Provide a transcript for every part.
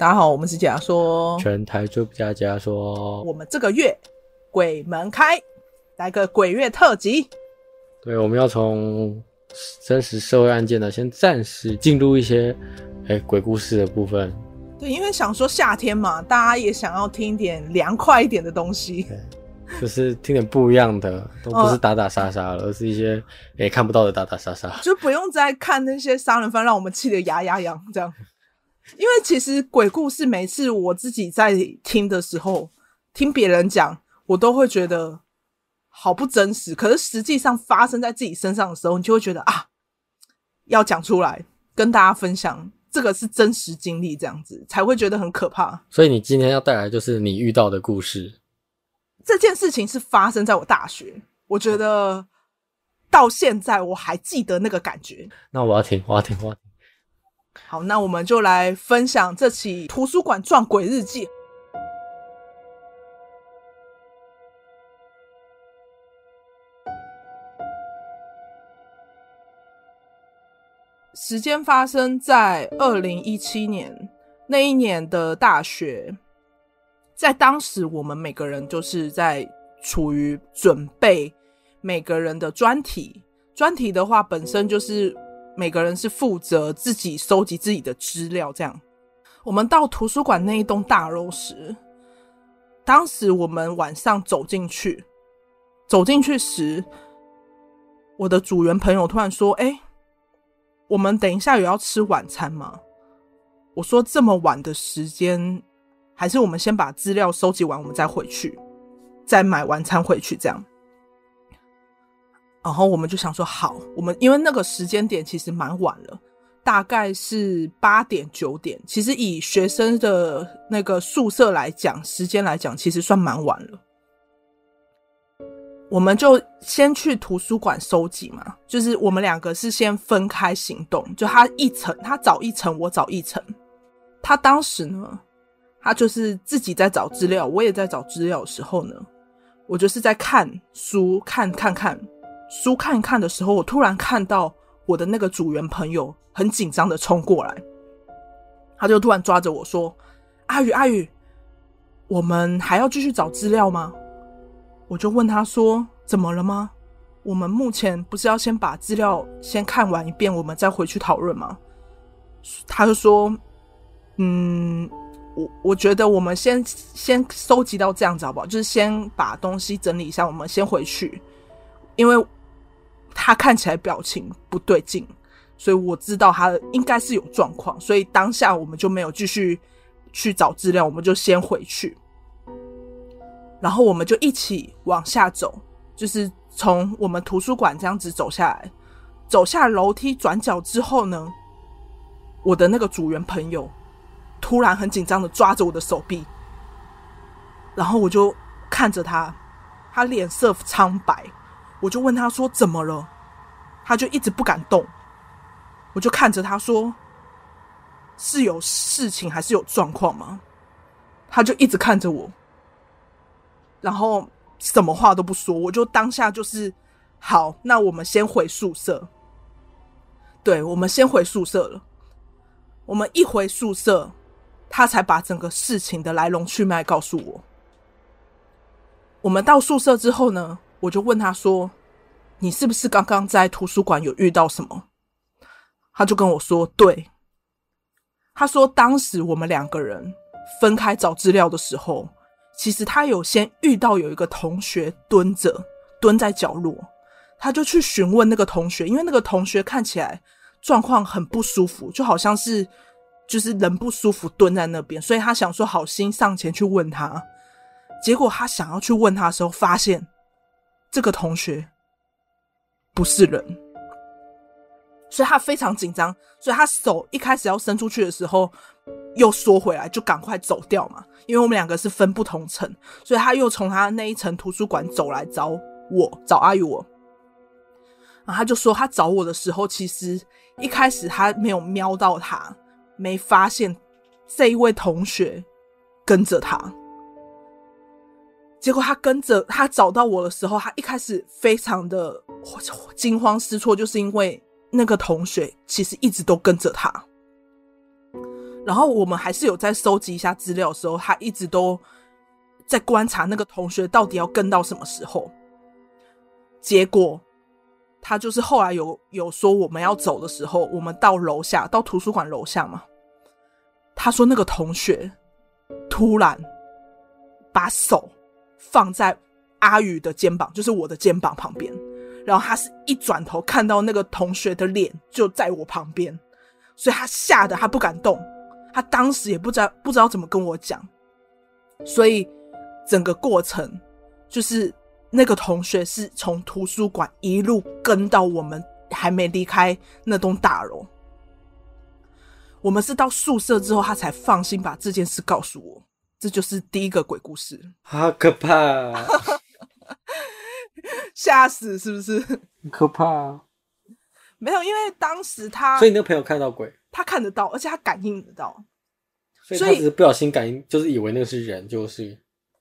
大家好，我们是假说，全台最不假假说。我们这个月鬼门开，来个鬼月特辑。对，我们要从真实社会案件呢，先暂时进入一些哎、欸、鬼故事的部分。对，因为想说夏天嘛，大家也想要听点凉快一点的东西，就是听点不一样的，都不是打打杀杀了，而是一些也、欸、看不到的打打杀杀，就不用再看那些杀人犯，让我们气得牙痒痒这样。因为其实鬼故事，每次我自己在听的时候，听别人讲，我都会觉得好不真实。可是实际上发生在自己身上的时候，你就会觉得啊，要讲出来跟大家分享，这个是真实经历，这样子才会觉得很可怕。所以你今天要带来就是你遇到的故事。这件事情是发生在我大学，我觉得到现在我还记得那个感觉。那我要听，我要听，我要听。好，那我们就来分享这起图书馆撞鬼日记。时间发生在二零一七年，那一年的大学，在当时我们每个人就是在处于准备每个人的专题，专题的话本身就是。每个人是负责自己收集自己的资料，这样。我们到图书馆那一栋大楼时，当时我们晚上走进去，走进去时，我的组员朋友突然说：“哎，我们等一下有要吃晚餐吗？”我说：“这么晚的时间，还是我们先把资料收集完，我们再回去，再买晚餐回去，这样。”然后我们就想说，好，我们因为那个时间点其实蛮晚了，大概是八点九点。其实以学生的那个宿舍来讲，时间来讲，其实算蛮晚了。我们就先去图书馆收集嘛，就是我们两个是先分开行动，就他一层，他找一层，我找一层。他当时呢，他就是自己在找资料，我也在找资料的时候呢，我就是在看书，看看看。书看一看的时候，我突然看到我的那个组员朋友很紧张的冲过来，他就突然抓着我说：“阿宇，阿宇，我们还要继续找资料吗？”我就问他说：“怎么了吗？我们目前不是要先把资料先看完一遍，我们再回去讨论吗？”他就说：“嗯，我我觉得我们先先收集到这样子好不好？就是先把东西整理一下，我们先回去，因为。”他看起来表情不对劲，所以我知道他应该是有状况，所以当下我们就没有继续去找资料，我们就先回去，然后我们就一起往下走，就是从我们图书馆这样子走下来，走下楼梯转角之后呢，我的那个组员朋友突然很紧张的抓着我的手臂，然后我就看着他，他脸色苍白。我就问他说：“怎么了？”他就一直不敢动。我就看着他说：“是有事情还是有状况吗？”他就一直看着我，然后什么话都不说。我就当下就是好，那我们先回宿舍。对，我们先回宿舍了。我们一回宿舍，他才把整个事情的来龙去脉告诉我。我们到宿舍之后呢，我就问他说：“你是不是刚刚在图书馆有遇到什么？”他就跟我说：“对。”他说：“当时我们两个人分开找资料的时候，其实他有先遇到有一个同学蹲着，蹲在角落，他就去询问那个同学，因为那个同学看起来状况很不舒服，就好像是就是人不舒服蹲在那边，所以他想说好心上前去问他，结果他想要去问他的时候，发现。这个同学不是人，所以他非常紧张，所以他手一开始要伸出去的时候，又缩回来，就赶快走掉嘛。因为我们两个是分不同层，所以他又从他那一层图书馆走来找我，找阿宇我。然后他就说，他找我的时候，其实一开始他没有瞄到他，没发现这一位同学跟着他。结果他跟着他找到我的时候，他一开始非常的惊慌失措，就是因为那个同学其实一直都跟着他。然后我们还是有在收集一下资料的时候，他一直都在观察那个同学到底要跟到什么时候。结果他就是后来有有说我们要走的时候，我们到楼下，到图书馆楼下嘛。他说那个同学突然把手放在阿宇的肩膀，就是我的肩膀旁边，然后他是一转头看到那个同学的脸就在我旁边，所以他吓得他不敢动。他当时也不知道不知道怎么跟我讲，所以整个过程就是那个同学是从图书馆一路跟到我们还没离开那栋大楼。我们是到宿舍之后，他才放心把这件事告诉我。这就是第一个鬼故事，好可怕啊，吓死是不是？很可怕啊。没有，因为当时他，所以你那个朋友看到鬼。他看得到，而且他感应得到，所以他只是不小心感应，就是以为那个是人，就是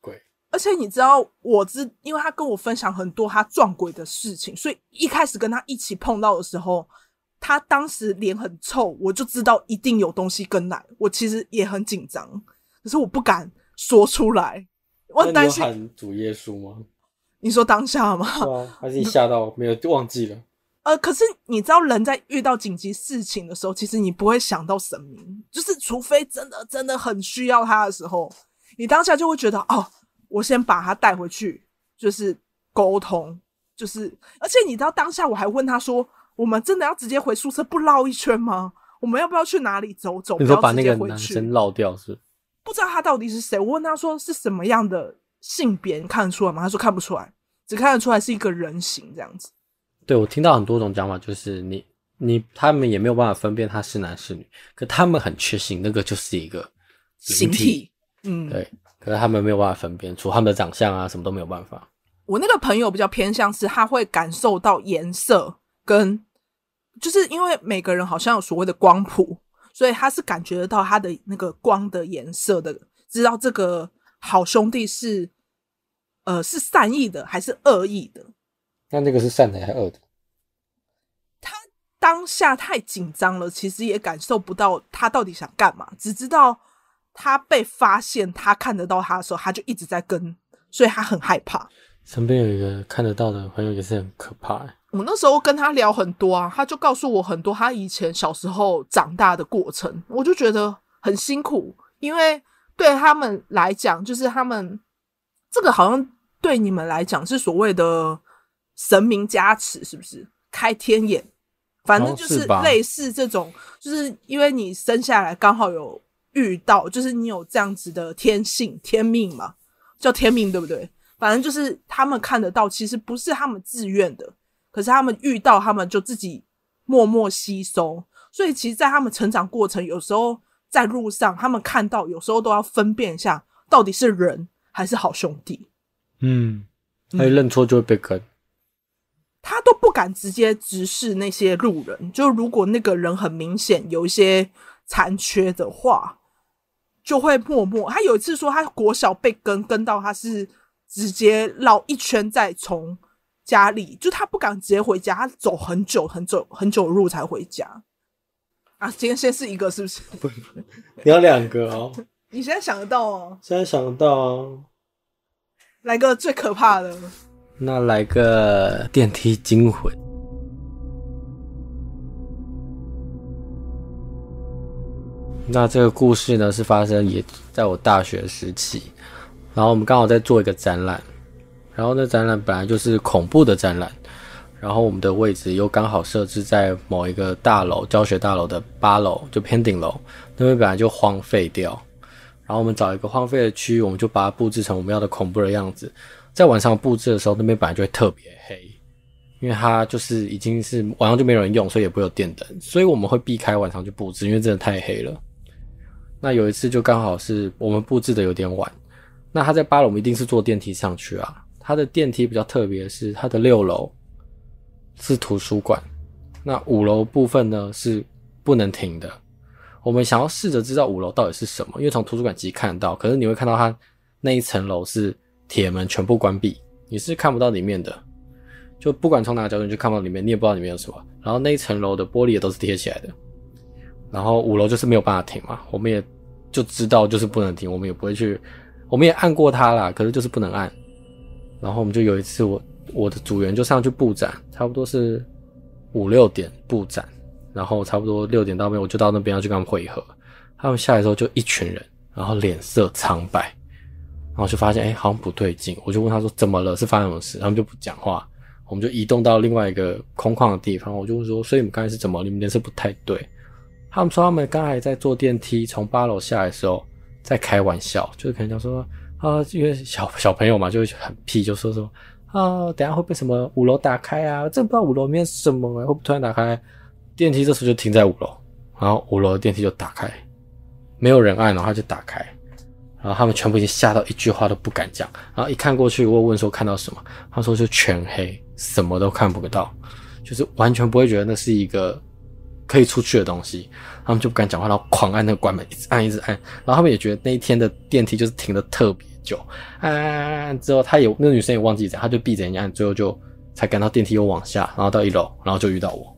鬼。而且你知道，我知，因为他跟我分享很多他撞鬼的事情，所以一开始跟他一起碰到的时候，他当时脸很臭，我就知道一定有东西跟来。我其实也很紧张，可是我不敢说出来，我很担心。喊主耶稣吗？你说当下吗？啊，还是你吓到没有就忘记了？呃，可是你知道，人在遇到紧急事情的时候，其实你不会想到神明，就是除非真的真的很需要他的时候，你当下就会觉得，哦，我先把他带回去，就是沟通，就是，而且你知道，当下我还问他说，我们真的要直接回宿舍不绕一圈吗？我们要不要去哪里走走？你说把那个男生绕掉是？不知道他到底是谁，我问他说是什么样的性别，你看得出来吗？他说看不出来，只看得出来是一个人形这样子。对，我听到很多种讲法，就是你你他们也没有办法分辨他是男是女，可他们很确信那个就是一个形体，嗯，对，可是他们没有办法分辨出他们的长相啊，什么都没有办法。我那个朋友比较偏向是，他会感受到颜色跟，就是因为每个人好像有所谓的光谱，所以他是感觉得到他的那个光的颜色的，知道这个好兄弟是呃是善意的还是恶意的。那那个是善的还是恶的？他当下太紧张了，其实也感受不到他到底想干嘛，只知道他被发现，他看得到他的时候，他就一直在跟，所以他很害怕。身边有一个看得到的朋友也是很可怕。我那时候跟他聊很多啊，他就告诉我很多他以前小时候长大的过程，我就觉得很辛苦，因为对他们来讲，就是他们这个好像对你们来讲是所谓的。神明加持是不是开天眼？反正就是类似这种，就是因为你生下来刚好有遇到，就是你有这样子的天性天命嘛，叫天命对不对？反正就是他们看得到，其实不是他们自愿的，可是他们遇到，他们就自己默默吸收。所以其实，在他们成长过程，有时候在路上，他们看到，有时候都要分辨一下，到底是人还是好兄弟。嗯，他一认错就会被跟。他都不敢直接直视那些路人，就如果那个人很明显有一些残缺的话，就会默默。他有一次说，他国小被跟跟到，他是直接绕一圈再从家里，就他不敢直接回家，他走很久很久很久的路才回家。啊，今天先是一个是不是？不，你要两个哦。你现在想得到哦？现在想得到哦。来个最可怕的。那来个电梯惊魂。那这个故事呢，是发生也在我大学时期，然后我们刚好在做一个展览，然后那展览本来就是恐怖的展览，然后我们的位置又刚好设置在某一个大楼，教学大楼的八楼，就偏顶楼，那边本来就荒废掉，然后我们找一个荒废的区域，我们就把它布置成我们要的恐怖的样子。在晚上布置的时候，那边本来就会特别黑，因为它就是已经是晚上就没有人用，所以也不会有电灯，所以我们会避开晚上去布置，因为真的太黑了。那有一次就刚好是我们布置的有点晚，那他在八楼，我们一定是坐电梯上去啊。他的电梯比较特别是，他的六楼是图书馆，那五楼部分呢是不能停的。我们想要试着知道五楼到底是什么，因为从图书馆其实看到，可是你会看到它那一层楼是。铁门全部关闭，你是看不到里面的。就不管从哪个角度，你就看不到里面，你也不知道里面有什么。然后那一层楼的玻璃也都是贴起来的。然后五楼就是没有办法停嘛，我们也就知道就是不能停，我们也不会去，我们也按过它啦，可是就是不能按。然后我们就有一次我，我的组员就上去布展，差不多是五六点布展，然后差不多六点到那边，我就到那边要去跟他们会合。他们下来之后就一群人，然后脸色苍白，然后就发现哎、好像不对劲，我就问他说怎么了，是发生什么事？他们就不讲话，我们就移动到另外一个空旷的地方，我就问说，所以你们刚才是怎么？你们脸色不太对。他们说他们刚才在坐电梯从八楼下来的时候在开玩笑，就是可能讲说啊，因为小小朋友嘛，就会很屁，就说说啊，等下会被什么五楼打开啊？真不知道五楼里面什么、会不突然打开电梯？这时候就停在五楼，然后五楼的电梯就打开。没有人按，然后就打开，然后他们全部已经吓到一句话都不敢讲。然后一看过去，我问说看到什么？他说就全黑，什么都看不到，就是完全不会觉得那是一个可以出去的东西。他们就不敢讲话，然后狂按那个关门，一直按一直按。然后他们也觉得那一天的电梯就是停的特别久，按按按按之后，他也那个女生也忘记讲，他就闭着眼睛按，最后就才赶到电梯又往下，然后到一楼，然后就遇到我。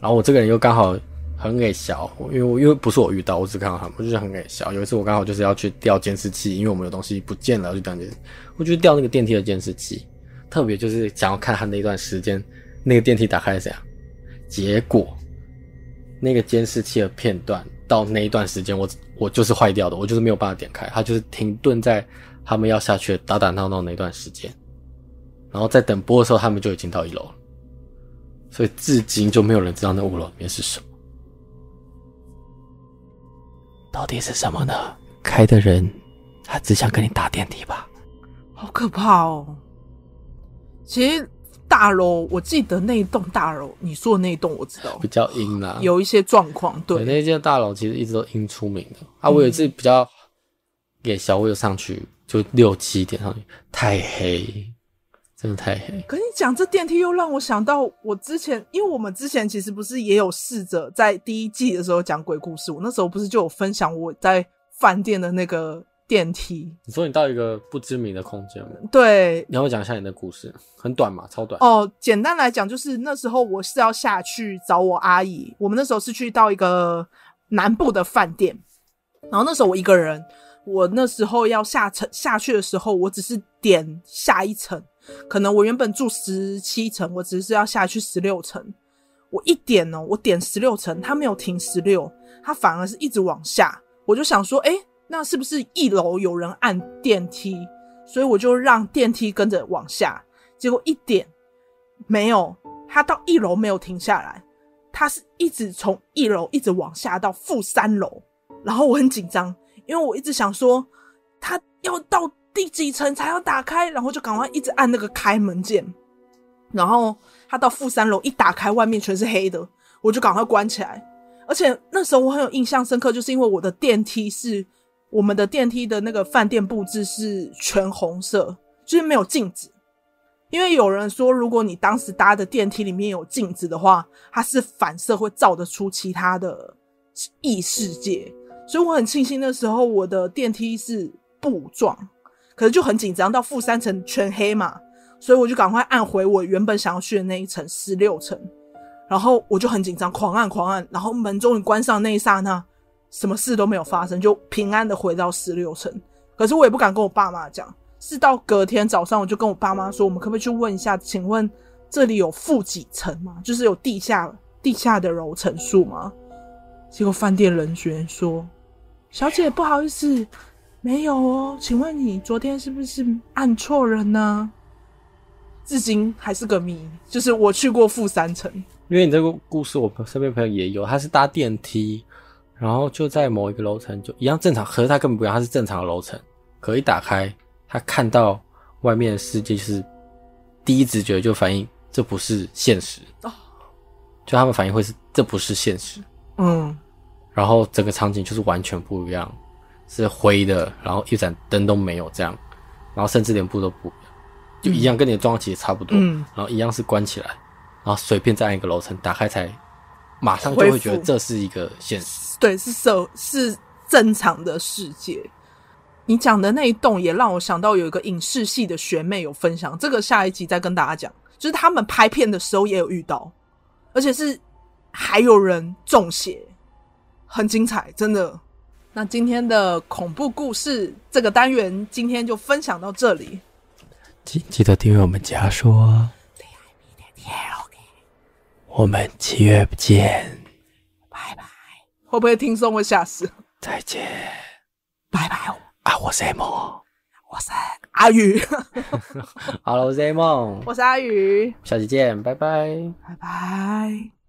然后我这个人又刚好。很给小，因为我因为不是我遇到，我只看到他们，我就是很给小。有一次我刚好就是要去调监视器，因为我们有东西不见了，要去调监视器。我就调那个电梯的监视器，特别就是想要看他那段时间那个电梯打开是怎样。结果那个监视器的片段到那一段时间，我我就是坏掉的，我就是没有办法点开，它就是停顿在他们要下去打打闹闹那段时间。然后在等播的时候，他们就已经到一楼了，所以至今就没有人知道那五楼里面是什么。到底是什么呢？开的人，他只想跟你打电梯吧？好可怕哦！其实大楼，我记得那一栋大楼，你说的那一栋我知道，比较阴啦，有一些状况。对，对那间大楼其实一直都阴出名的啊。我有一次比较给小薇上去，就六七点上去，太黑。真的太黑。可你讲这电梯又让我想到，我之前，因为我们之前其实不是也有试着在第一季的时候讲鬼故事，我那时候不是就有分享我在饭店的那个电梯。你说你到一个不知名的空间吗？对，你要讲一下你的故事，很短嘛，超短。哦，简单来讲就是那时候我是要下去找我阿姨，我们那时候是去到一个南部的饭店，然后那时候我一个人，我那时候要下层下去的时候，我只是点下一层。可能我原本住十七层，我只是要下去十六层。我一点哦，我点十六层，它没有停十六，它反而是一直往下。我就想说，诶，那是不是一楼有人按电梯？所以我就让电梯跟着往下。结果一点没有，它到一楼没有停下来，它是一直从一楼一直往下到负三楼。然后我很紧张，因为我一直想说，它要到。第几层才要打开？然后就赶快一直按那个开门键，然后他到负三楼一打开，外面全是黑的，我就赶快关起来。而且那时候我很有印象深刻，就是因为我的电梯是我们的电梯的那个饭店布置是全红色，就是没有镜子。因为有人说，如果你当时搭的电梯里面有镜子的话，它是反射会照得出其他的异世界。所以我很庆幸那时候我的电梯是布状。可是就很紧张，到负三层全黑嘛，所以我就赶快按回我原本想要去的那一层十六层，然后我就很紧张，狂按狂按，然后门终于关上那一刹那，什么事都没有发生，就平安的回到十六层。可是我也不敢跟我爸妈讲，是到隔天早上我就跟我爸妈说，我们可不可以去问一下，请问这里有负几层吗？就是有地下地下的楼层数吗？结果饭店人员说，小姐不好意思。没有哦，请问你昨天是不是按错人呢？至今还是个谜。就是我去过负三层，因为你这个故事，我身边朋友也有，他是搭电梯，然后就在某一个楼层就一样正常，可是他根本不一样，他是正常的楼层，可一打开，他看到外面的世界，就是第一直觉就反应这不是现实。哦，就他们反应会是这不是现实，嗯，然后整个场景就是完全不一样。是灰的，然后一盏灯都没有，这样，然后甚至连布都不一样，就一样跟你的状况其实差不多，嗯，然后一样是关起来，然后随便再按一个楼层打开才，马上就会觉得这是一个现实，对，是社是正常的世界。你讲的那一栋也让我想到有一个影视系的学妹有分享，这个下一集再跟大家讲，就是他们拍片的时候也有遇到，而且是还有人中邪，很精彩，真的。那今天的恐怖故事这个单元，今天就分享到这里。记记得订阅我们家说，我们七月不见。会不会听众会吓死？再见，拜拜。啊，我是 A 梦，我是阿宇。好了，我是 A 梦，我是阿宇。下期见，拜拜，拜拜。